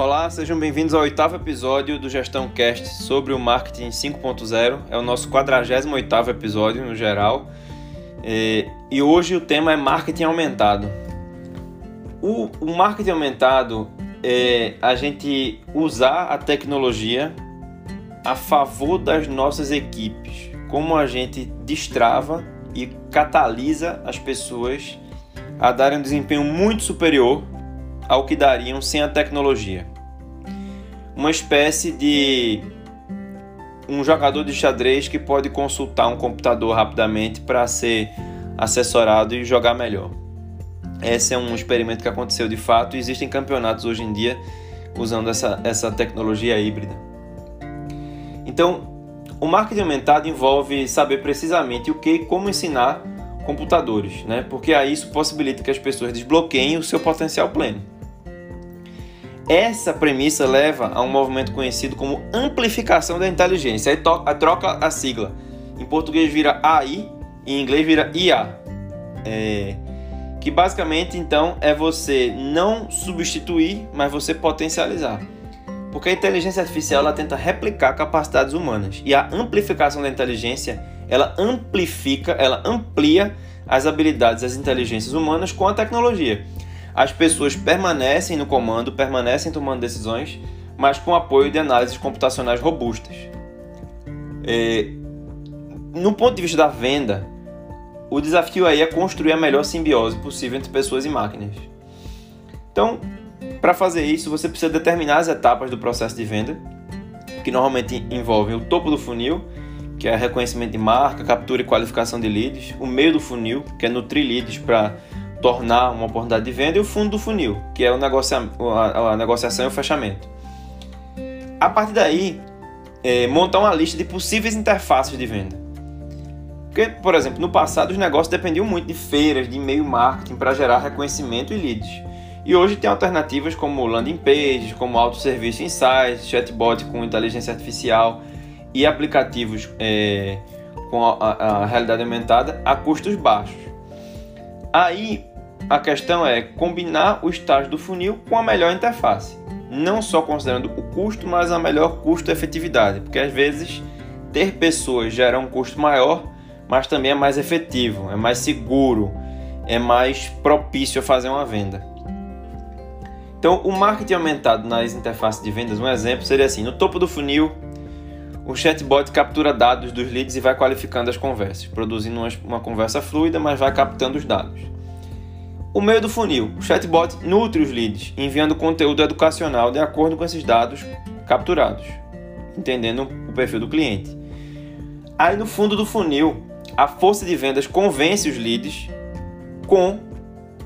Olá, sejam bem-vindos ao oitavo episódio do Gestão Cast sobre o marketing 5.0. É o nosso 48º episódio no geral. E hoje o tema é marketing aumentado. O, o marketing aumentado é a gente usar a tecnologia a favor das nossas equipes. Como a gente destrava e catalisa as pessoas a darem um desempenho muito superior ao que dariam sem a tecnologia. Uma espécie de um jogador de xadrez que pode consultar um computador rapidamente para ser assessorado e jogar melhor. Esse é um experimento que aconteceu de fato e existem campeonatos hoje em dia usando essa, essa tecnologia híbrida. Então, o marketing aumentado envolve saber precisamente o que e como ensinar computadores, né? porque aí isso possibilita que as pessoas desbloqueiem o seu potencial pleno. Essa premissa leva a um movimento conhecido como amplificação da inteligência. Aí troca a sigla. Em português vira AI, em inglês vira IA. É, que basicamente então é você não substituir, mas você potencializar. Porque a inteligência artificial ela tenta replicar capacidades humanas e a amplificação da inteligência ela amplifica, ela amplia as habilidades das inteligências humanas com a tecnologia as pessoas permanecem no comando, permanecem tomando decisões, mas com apoio de análises computacionais robustas. É, no ponto de vista da venda, o desafio aí é construir a melhor simbiose possível entre pessoas e máquinas. Então, para fazer isso, você precisa determinar as etapas do processo de venda, que normalmente envolvem o topo do funil, que é reconhecimento de marca, captura e qualificação de leads, o meio do funil, que é nutrir leads para tornar uma oportunidade de venda, e o fundo do funil, que é o negocia a, a negociação e o fechamento. A partir daí, é, montar uma lista de possíveis interfaces de venda. Porque, por exemplo, no passado os negócios dependiam muito de feiras, de e-mail marketing para gerar reconhecimento e leads. E hoje tem alternativas como landing pages, como autosserviço insights, chatbot com inteligência artificial e aplicativos é, com a, a, a realidade aumentada a custos baixos. Aí a questão é combinar o estágio do funil com a melhor interface, não só considerando o custo, mas a melhor custo-efetividade, porque às vezes ter pessoas gera um custo maior, mas também é mais efetivo, é mais seguro, é mais propício a fazer uma venda. Então, o marketing aumentado nas interfaces de vendas, um exemplo seria assim: no topo do funil, o chatbot captura dados dos leads e vai qualificando as conversas, produzindo uma, conversa fluida, mas vai captando os dados. O meio do funil, o chatbot nutre os leads, enviando conteúdo educacional de acordo com esses dados capturados, entendendo o perfil do cliente. Aí no fundo do funil, a força de vendas convence os leads com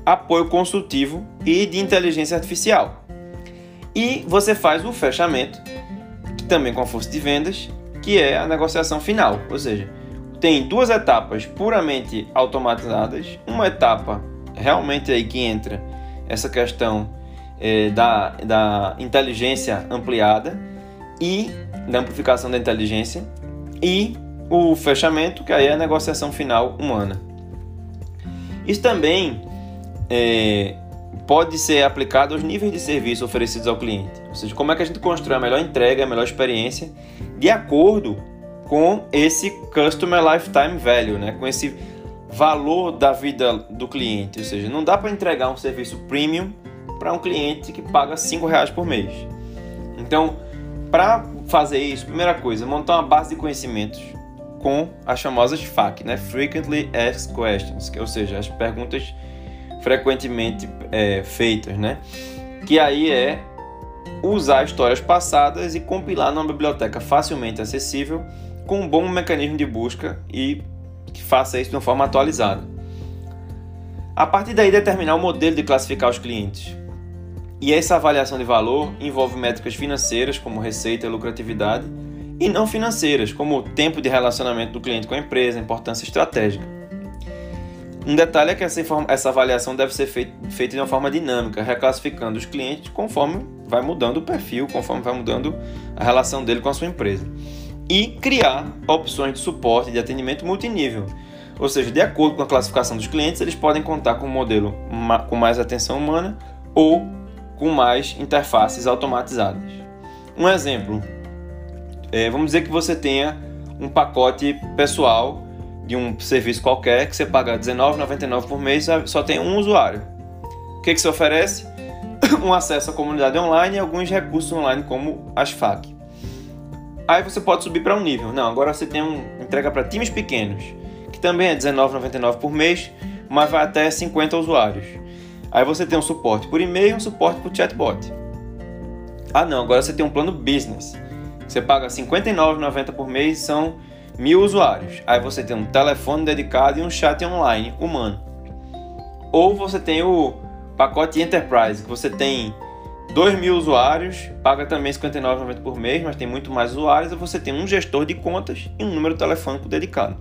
apoio consultivo e de inteligência artificial. E você faz o fechamento, também com a força de vendas, que é a negociação final, ou seja, tem duas etapas puramente automatizadas, uma etapa realmente aí que entra essa questão é, da, da inteligência ampliada e da amplificação da inteligência e o fechamento, que aí é a negociação final humana. Isso também é, pode ser aplicado aos níveis de serviço oferecidos ao cliente. Ou seja, como é que a gente constrói a melhor entrega, a melhor experiência, de acordo com esse Customer Lifetime Value, né? com esse valor da vida do cliente. Ou seja, não dá para entregar um serviço premium para um cliente que paga R$ reais por mês. Então, para fazer isso, primeira coisa, montar uma base de conhecimentos com as famosas FAQ, né? Frequently Asked Questions, que, ou seja, as perguntas frequentemente é, feitas, né? Que aí é usar histórias passadas e compilar numa biblioteca facilmente acessível com um bom mecanismo de busca e que faça isso de uma forma atualizada. A partir daí, determinar o modelo de classificar os clientes. E essa avaliação de valor envolve métricas financeiras, como receita e lucratividade, e não financeiras, como o tempo de relacionamento do cliente com a empresa, importância estratégica. Um detalhe é que essa, essa avaliação deve ser feita, feita de uma forma dinâmica, reclassificando os clientes conforme vai mudando o perfil, conforme vai mudando a relação dele com a sua empresa e criar opções de suporte de atendimento multinível. Ou seja, de acordo com a classificação dos clientes, eles podem contar com um modelo com mais atenção humana ou com mais interfaces automatizadas. Um exemplo, é, vamos dizer que você tenha um pacote pessoal de um serviço qualquer que você paga R$19,99 por mês só tem um usuário. O que, que você oferece? um acesso à comunidade online e alguns recursos online como as FAQ. Aí você pode subir para um nível. Não, agora você tem um entrega para times pequenos, que também é R$19,99 por mês, mas vai até 50 usuários. Aí você tem um suporte por e-mail e um suporte por chatbot. Ah não, agora você tem um plano business. Você paga R$ 59,90 por mês, são mil usuários. Aí você tem um telefone dedicado e um chat online humano. Ou você tem o pacote Enterprise, que você tem 2 mil usuários, paga também R$ 59,90 por mês, mas tem muito mais usuários, e você tem um gestor de contas e um número telefônico dedicado.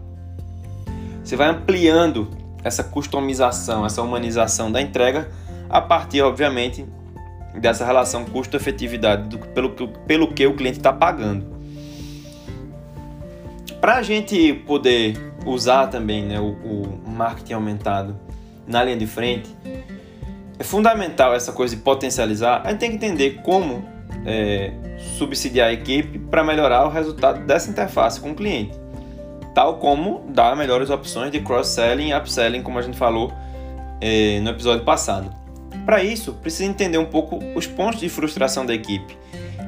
Você vai ampliando essa customização, essa humanização da entrega a partir, obviamente, dessa relação custo-efetividade pelo, pelo que o cliente está pagando. Para a gente poder usar também né, o, o marketing aumentado na linha de frente, é fundamental essa coisa de potencializar. A gente tem que entender como é, subsidiar a equipe para melhorar o resultado dessa interface com o cliente, tal como dar melhores opções de cross-selling e upselling, como a gente falou é, no episódio passado. Para isso, precisa entender um pouco os pontos de frustração da equipe.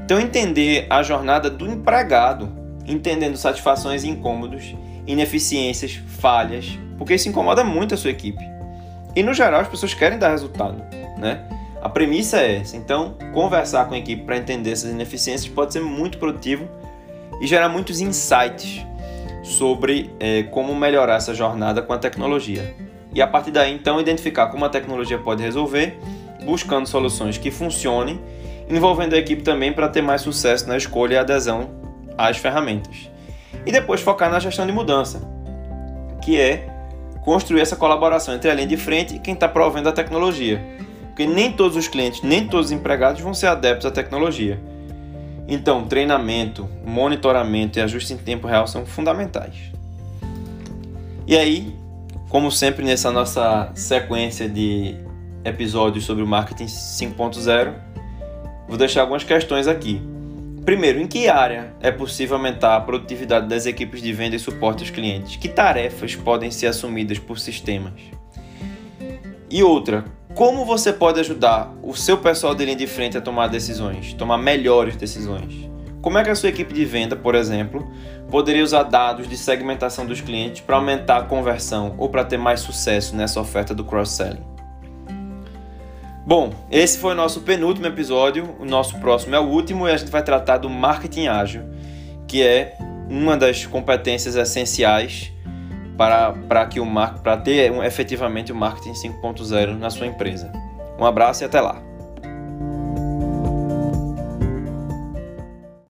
Então, entender a jornada do empregado, entendendo satisfações e incômodos, ineficiências, falhas, porque isso incomoda muito a sua equipe. E no geral as pessoas querem dar resultado, né? A premissa é essa. Então, conversar com a equipe para entender essas ineficiências pode ser muito produtivo e gerar muitos insights sobre é, como melhorar essa jornada com a tecnologia. E a partir daí, então, identificar como a tecnologia pode resolver, buscando soluções que funcionem, envolvendo a equipe também para ter mais sucesso na escolha e adesão às ferramentas. E depois focar na gestão de mudança, que é construir essa colaboração entre a linha de frente e quem está provendo a tecnologia. Porque nem todos os clientes, nem todos os empregados vão ser adeptos à tecnologia. Então, treinamento, monitoramento e ajuste em tempo real são fundamentais. E aí, como sempre nessa nossa sequência de episódios sobre o marketing 5.0, vou deixar algumas questões aqui. Primeiro, em que área é possível aumentar a produtividade das equipes de venda e suporte aos clientes? Que tarefas podem ser assumidas por sistemas? E outra, como você pode ajudar o seu pessoal de linha de frente a tomar decisões, tomar melhores decisões? Como é que a sua equipe de venda, por exemplo, poderia usar dados de segmentação dos clientes para aumentar a conversão ou para ter mais sucesso nessa oferta do cross-selling? Bom, esse foi o nosso penúltimo episódio. O nosso próximo é o último e a gente vai tratar do marketing ágil, que é uma das competências essenciais para, para que o para ter um, efetivamente o marketing 5.0 na sua empresa. Um abraço e até lá.